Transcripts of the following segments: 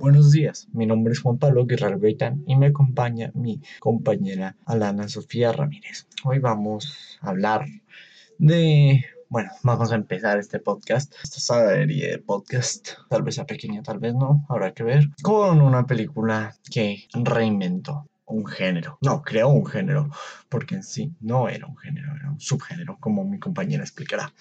Buenos días, mi nombre es Juan Pablo Guerrero Gaitán y me acompaña mi compañera Alana Sofía Ramírez. Hoy vamos a hablar de... Bueno, vamos a empezar este podcast, esta serie de podcast, tal vez sea pequeña, tal vez no, habrá que ver, con una película que reinventó un género. No, creó un género, porque en sí no era un género, era un subgénero, como mi compañera explicará.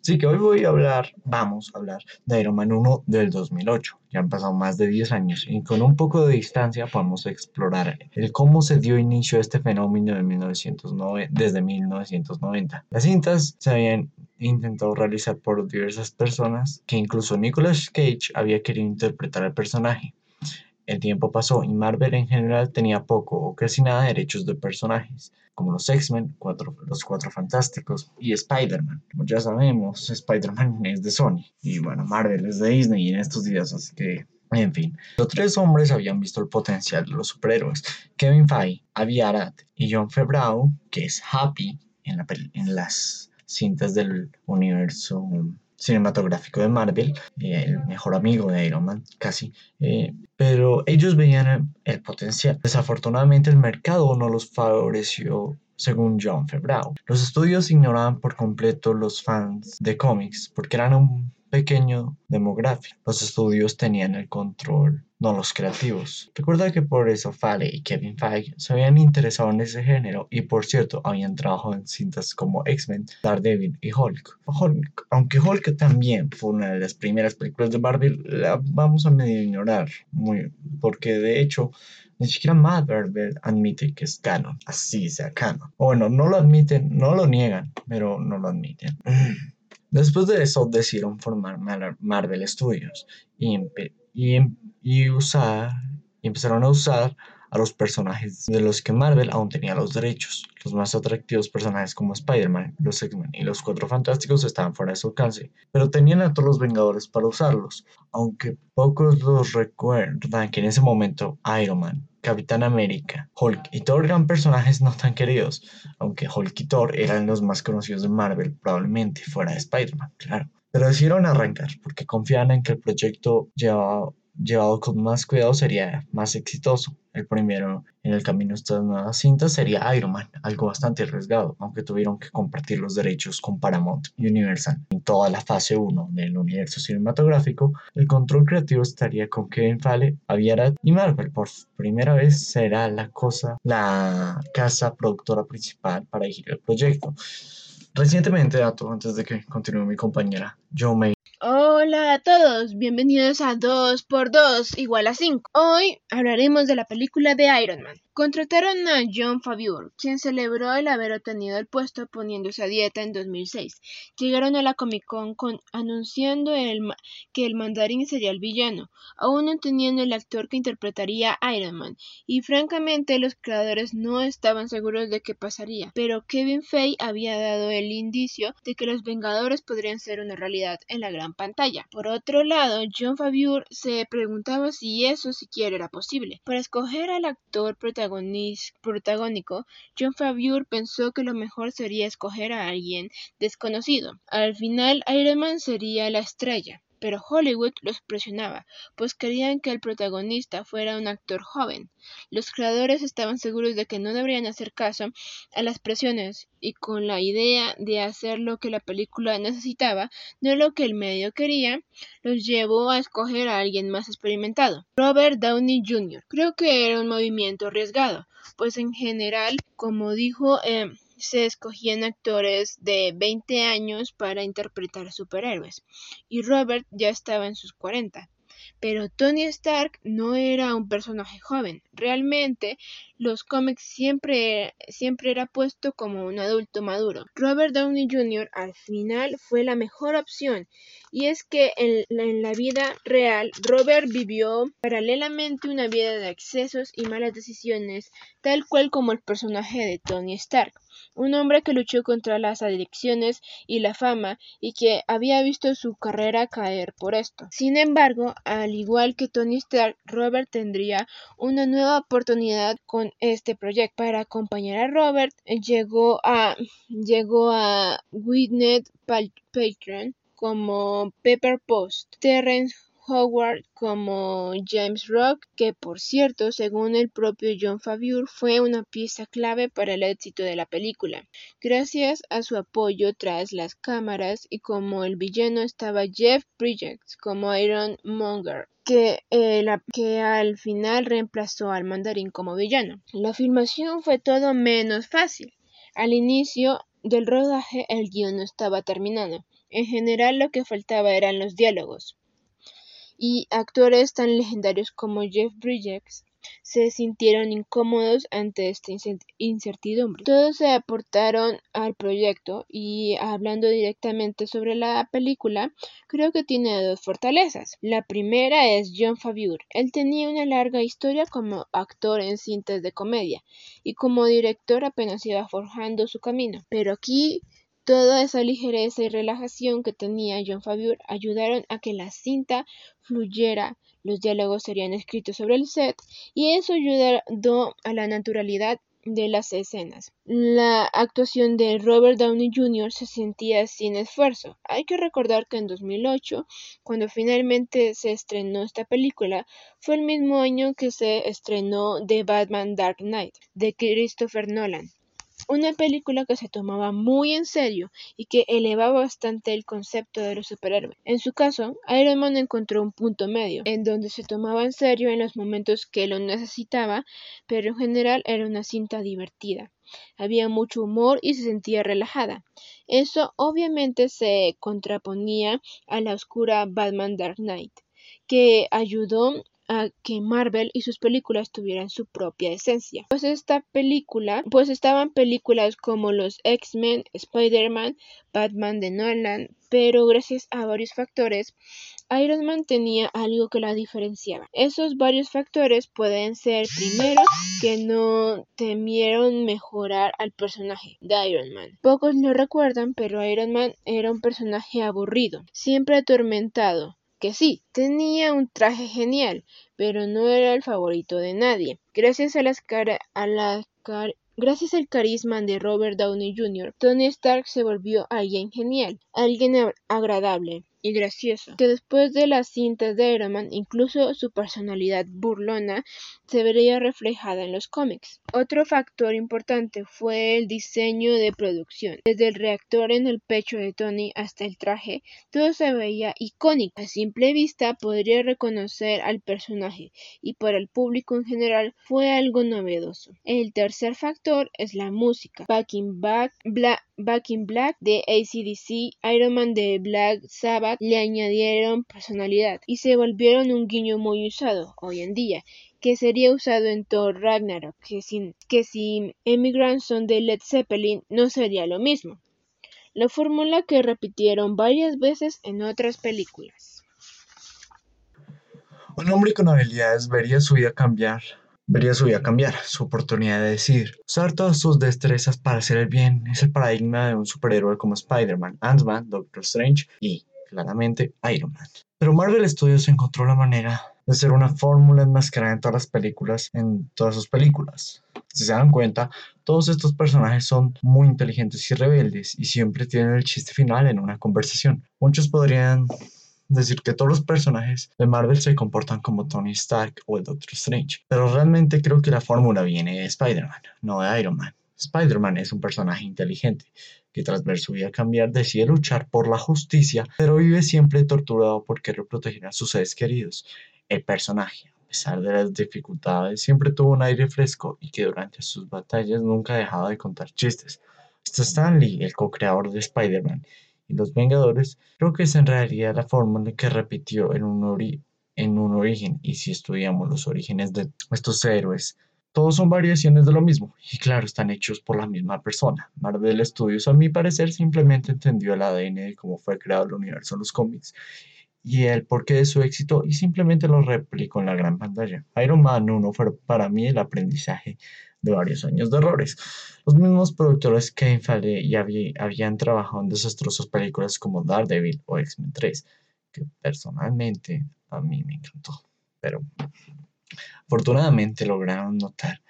Así que hoy voy a hablar, vamos a hablar de Iron Man 1 del 2008. Ya han pasado más de 10 años y con un poco de distancia podemos explorar el cómo se dio inicio a este fenómeno de 1990, desde 1990. Las cintas se habían intentado realizar por diversas personas, que incluso Nicolas Cage había querido interpretar al personaje. El tiempo pasó y Marvel en general tenía poco o casi nada de derechos de personajes, como los X-Men, los Cuatro Fantásticos y Spider-Man. Como ya sabemos, Spider-Man es de Sony y bueno, Marvel es de Disney en estos días, así que en fin, los tres hombres habían visto el potencial de los superhéroes. Kevin Feige, Avi Arad y John Favreau, que es Happy en, en las cintas del universo cinematográfico de Marvel, eh, el mejor amigo de Iron Man, casi. Eh, pero ellos veían el, potencial. Desafortunadamente el mercado no los favoreció según John Favreau. Los estudios ignoraban por completo los fans de cómics porque eran un pequeño demográfico. Los estudios tenían el control, no los creativos. Recuerda que por eso Fale y Kevin Feige se habían interesado en ese género y por cierto habían trabajado en cintas como X-Men, Daredevil y Hulk. Aunque Hulk también fue una de las primeras películas de Marvel, la vamos a medio ignorar muy, porque de hecho ni siquiera Marvel admite que es canon, así sea canon. O bueno, no lo admiten, no lo niegan, pero no lo admiten. Después de eso decidieron formar Marvel Studios y, y, usar, y empezaron a usar a los personajes de los que Marvel aún tenía los derechos. Los más atractivos personajes como Spider-Man, los X-Men y los Cuatro Fantásticos estaban fuera de su alcance, pero tenían a todos los Vengadores para usarlos, aunque pocos los recuerdan que en ese momento Iron Man, Capitán América, Hulk y Thor eran personajes no tan queridos, aunque Hulk y Thor eran los más conocidos de Marvel, probablemente fuera de Spider-Man, claro. Pero decidieron arrancar porque confiaban en que el proyecto llevaba llevado con más cuidado sería más exitoso. El primero en el camino de estas nuevas cintas sería Iron Man, algo bastante arriesgado, aunque tuvieron que compartir los derechos con Paramount y Universal. En toda la fase 1 del universo cinematográfico, el control creativo estaría con Kevin Feige, Aviarat y Marvel. Por primera vez será la cosa, la casa productora principal para dirigir el proyecto. Recientemente, dato, antes de que continúe mi compañera, Joe May Hola a todos, bienvenidos a 2x2 igual a 5. Hoy hablaremos de la película de Iron Man. Contrataron a John Favreau, quien celebró el haber obtenido el puesto poniéndose a dieta en 2006. Llegaron a la Comic Con, anunciando que el mandarín sería el villano, aún no teniendo el actor que interpretaría Iron Man, y francamente los creadores no estaban seguros de qué pasaría, pero Kevin Feige había dado el indicio de que los Vengadores podrían ser una realidad en la gran pantalla. Por otro lado, John Favreau se preguntaba si eso siquiera era posible. Para escoger al actor protagonista protagónico, John Favreau pensó que lo mejor sería escoger a alguien desconocido. Al final, Iron Man sería la estrella pero Hollywood los presionaba, pues querían que el protagonista fuera un actor joven. Los creadores estaban seguros de que no deberían hacer caso a las presiones y con la idea de hacer lo que la película necesitaba, no lo que el medio quería, los llevó a escoger a alguien más experimentado, Robert Downey Jr. Creo que era un movimiento arriesgado, pues en general, como dijo, eh, se escogían actores de 20 años para interpretar superhéroes, y Robert ya estaba en sus 40. Pero Tony Stark no era un personaje joven. Realmente, los cómics siempre, siempre era puesto como un adulto maduro. Robert Downey Jr. al final fue la mejor opción. Y es que en, en la vida real, Robert vivió paralelamente una vida de excesos y malas decisiones, tal cual como el personaje de Tony Stark un hombre que luchó contra las adicciones y la fama y que había visto su carrera caer por esto. Sin embargo, al igual que Tony Stark, Robert tendría una nueva oportunidad con este proyecto. Para acompañar a Robert, llegó a llegó a Patron como Pepper Post, Terrence Howard como James Rock, que por cierto, según el propio John Favreau, fue una pieza clave para el éxito de la película, gracias a su apoyo tras las cámaras y como el villano estaba Jeff Bridges como Iron Monger. Que, eh, que al final reemplazó al mandarín como villano. La filmación fue todo menos fácil. Al inicio del rodaje el guion no estaba terminado. En general lo que faltaba eran los diálogos. Y actores tan legendarios como Jeff Bridges se sintieron incómodos ante esta incertidumbre. Todos se aportaron al proyecto y hablando directamente sobre la película, creo que tiene dos fortalezas. La primera es John Favreau. Él tenía una larga historia como actor en cintas de comedia y como director apenas iba forjando su camino. Pero aquí Toda esa ligereza y relajación que tenía John Favreau ayudaron a que la cinta fluyera, los diálogos serían escritos sobre el set y eso ayudó a la naturalidad de las escenas. La actuación de Robert Downey Jr. se sentía sin esfuerzo. Hay que recordar que en 2008, cuando finalmente se estrenó esta película, fue el mismo año que se estrenó The Batman Dark Knight de Christopher Nolan una película que se tomaba muy en serio y que elevaba bastante el concepto de los superhéroes. En su caso, Iron Man encontró un punto medio, en donde se tomaba en serio en los momentos que lo necesitaba, pero en general era una cinta divertida. Había mucho humor y se sentía relajada. Eso obviamente se contraponía a la oscura Batman Dark Knight, que ayudó a que Marvel y sus películas tuvieran su propia esencia. Pues esta película, pues estaban películas como los X-Men, Spider-Man, Batman de Nolan, pero gracias a varios factores, Iron Man tenía algo que la diferenciaba. Esos varios factores pueden ser, primero, que no temieron mejorar al personaje de Iron Man. Pocos lo recuerdan, pero Iron Man era un personaje aburrido, siempre atormentado, que sí, tenía un traje genial, pero no era el favorito de nadie. Gracias a las cara a la Gracias al carisma de Robert Downey Jr., Tony Stark se volvió alguien genial, alguien agradable, y gracioso, que después de las cintas de Iron Man, incluso su personalidad burlona se vería reflejada en los cómics. Otro factor importante fue el diseño de producción. Desde el reactor en el pecho de Tony hasta el traje, todo se veía icónico. A simple vista podría reconocer al personaje y para el público en general fue algo novedoso. El tercer factor es la música. Back in, Black de ACDC, Iron Man de Black Sabbath, le añadieron personalidad y se volvieron un guiño muy usado hoy en día, que sería usado en Thor Ragnarok, que sin, que si Emigrants son de Led Zeppelin no sería lo mismo. La fórmula que repitieron varias veces en otras películas. Un hombre con habilidades vería su vida cambiar vería su vida cambiar, su oportunidad de decidir. Usar todas sus destrezas para hacer el bien es el paradigma de un superhéroe como Spider-Man, Ant-Man, Doctor Strange y claramente Iron Man. Pero Marvel Studios encontró la manera de hacer una fórmula enmascarada en todas las películas, en todas sus películas. Si se dan cuenta, todos estos personajes son muy inteligentes y rebeldes y siempre tienen el chiste final en una conversación. Muchos podrían decir que todos los personajes de Marvel se comportan como Tony Stark o el Doctor Strange, pero realmente creo que la fórmula viene de Spider-Man, no de Iron Man. Spider-Man es un personaje inteligente que tras ver su vida cambiar decide luchar por la justicia, pero vive siempre torturado por querer proteger a sus seres queridos. El personaje, a pesar de las dificultades, siempre tuvo un aire fresco y que durante sus batallas nunca dejaba de contar chistes. Hasta Stan Lee, el co-creador de Spider-Man y los Vengadores, creo que es en realidad la fórmula que repitió en un, en un origen, y si estudiamos los orígenes de estos héroes, todos son variaciones de lo mismo, y claro, están hechos por la misma persona. Marvel Studios, a mi parecer, simplemente entendió el ADN de cómo fue creado el universo en los cómics y el porqué de su éxito y simplemente lo replicó en la gran pantalla. Iron Man 1 fue para mí el aprendizaje de varios años de errores. Los mismos productores que Feige ya habían trabajado en desastrosas películas como Daredevil o X-Men 3, que personalmente a mí me encantó. Pero Afortunadamente lograron notar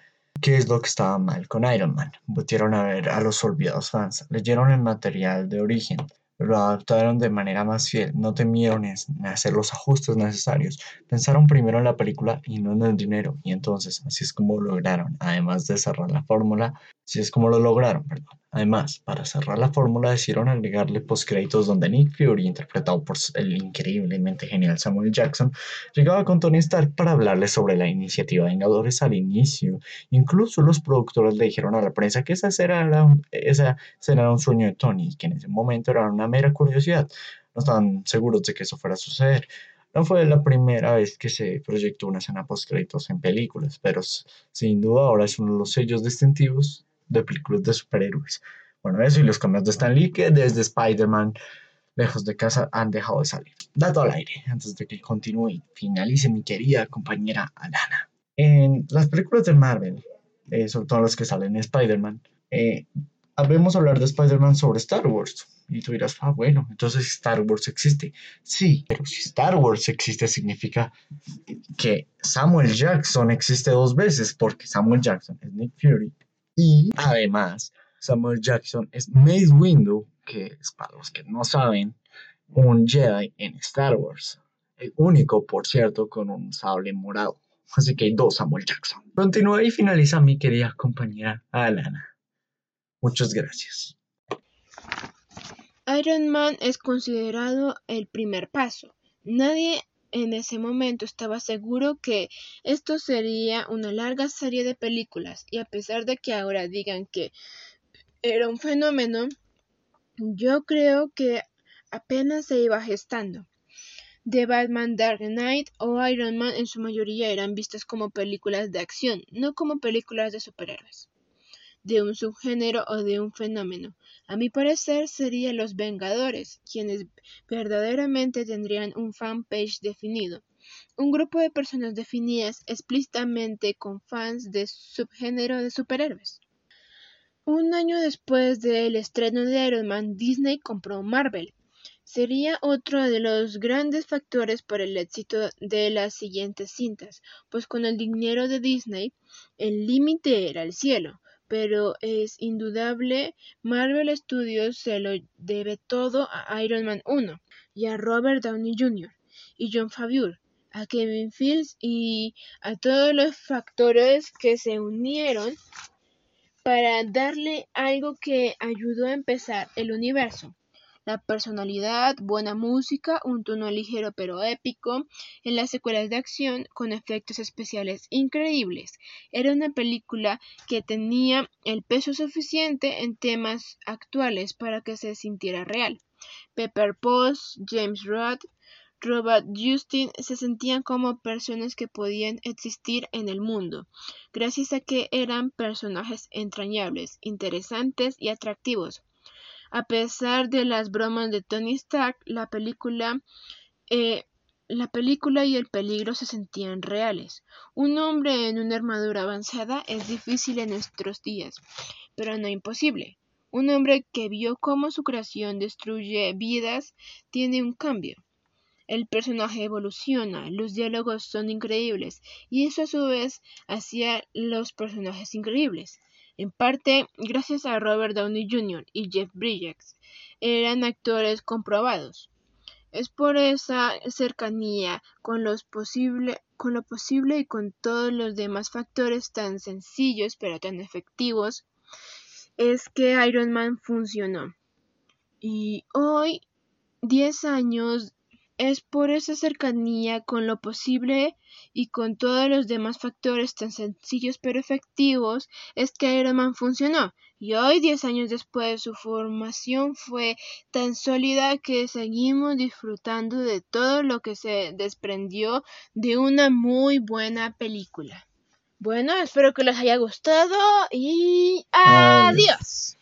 qué es lo que estaba mal con Iron Man. Volvieron a ver a los olvidados fans, leyeron el material de origen, lo adaptaron de manera más fiel, no temieron hacer los ajustes necesarios, pensaron primero en la película y no en el dinero, y entonces así es como lograron, además de cerrar la fórmula, así es como lo lograron, perdón. Además, para cerrar la fórmula decidieron agregarle postcréditos donde Nick Fury, interpretado por el increíblemente genial Samuel Jackson, llegaba con Tony Stark para hablarle sobre la iniciativa de Vengadores al inicio. Incluso los productores le dijeron a la prensa que esa escena era un, sueño de Tony que en ese momento era una mera curiosidad. No estaban seguros de que eso fuera a suceder. No fue la primera vez que se proyectó una escena post-créditos en películas, pero sin duda ahora es uno de los sellos distintivos de películas de superhéroes. Bueno, eso y los cambios de Stan Lee que desde Spider-Man lejos de casa han dejado de salir. Dato al aire, antes de que continúe y finalice mi querida compañera Alana. En las películas de Marvel, eh, sobre todo las que salen en Spider-Man, eh, habemos hablar de Spider-Man sobre Star Wars. Y tú dirás, ah, bueno, entonces Star Wars existe. Sí, pero si Star Wars existe significa que Samuel Jackson existe dos veces, porque Samuel Jackson es Nick Fury y además, Samuel Jackson es Mace Windu, que es para los que no saben, un Jedi en Star Wars. El único, por cierto, con un sable morado. Así que hay dos Samuel Jackson. Continúa y finaliza mi querida compañera Alana. Muchas gracias. Iron Man es considerado el primer paso. Nadie en ese momento estaba seguro que esto sería una larga serie de películas y a pesar de que ahora digan que era un fenómeno, yo creo que apenas se iba gestando. The Batman Dark Knight o Iron Man en su mayoría eran vistas como películas de acción, no como películas de superhéroes de un subgénero o de un fenómeno. A mi parecer serían los Vengadores, quienes verdaderamente tendrían un fanpage definido, un grupo de personas definidas explícitamente con fans de subgénero de superhéroes. Un año después del estreno de Iron Man, Disney compró Marvel. Sería otro de los grandes factores para el éxito de las siguientes cintas, pues con el dinero de Disney, el límite era el cielo pero es indudable, Marvel Studios se lo debe todo a Iron Man 1 y a Robert Downey Jr. y John Favreau, a Kevin Fields y a todos los factores que se unieron para darle algo que ayudó a empezar el universo la personalidad, buena música, un tono ligero pero épico, en las secuelas de acción con efectos especiales increíbles. Era una película que tenía el peso suficiente en temas actuales para que se sintiera real. Pepper Potts, James Roth, Robert Justin se sentían como personas que podían existir en el mundo, gracias a que eran personajes entrañables, interesantes y atractivos. A pesar de las bromas de Tony Stark, la película, eh, la película y el peligro se sentían reales. Un hombre en una armadura avanzada es difícil en nuestros días, pero no imposible. Un hombre que vio cómo su creación destruye vidas tiene un cambio. El personaje evoluciona, los diálogos son increíbles y eso a su vez hacía los personajes increíbles en parte gracias a Robert Downey Jr. y Jeff Bridges, eran actores comprobados. Es por esa cercanía con, posible, con lo posible y con todos los demás factores tan sencillos pero tan efectivos es que Iron Man funcionó. Y hoy, 10 años es por esa cercanía con lo posible y con todos los demás factores tan sencillos pero efectivos es que Iron Man funcionó. Y hoy, diez años después, su formación fue tan sólida que seguimos disfrutando de todo lo que se desprendió de una muy buena película. Bueno, espero que les haya gustado y adiós.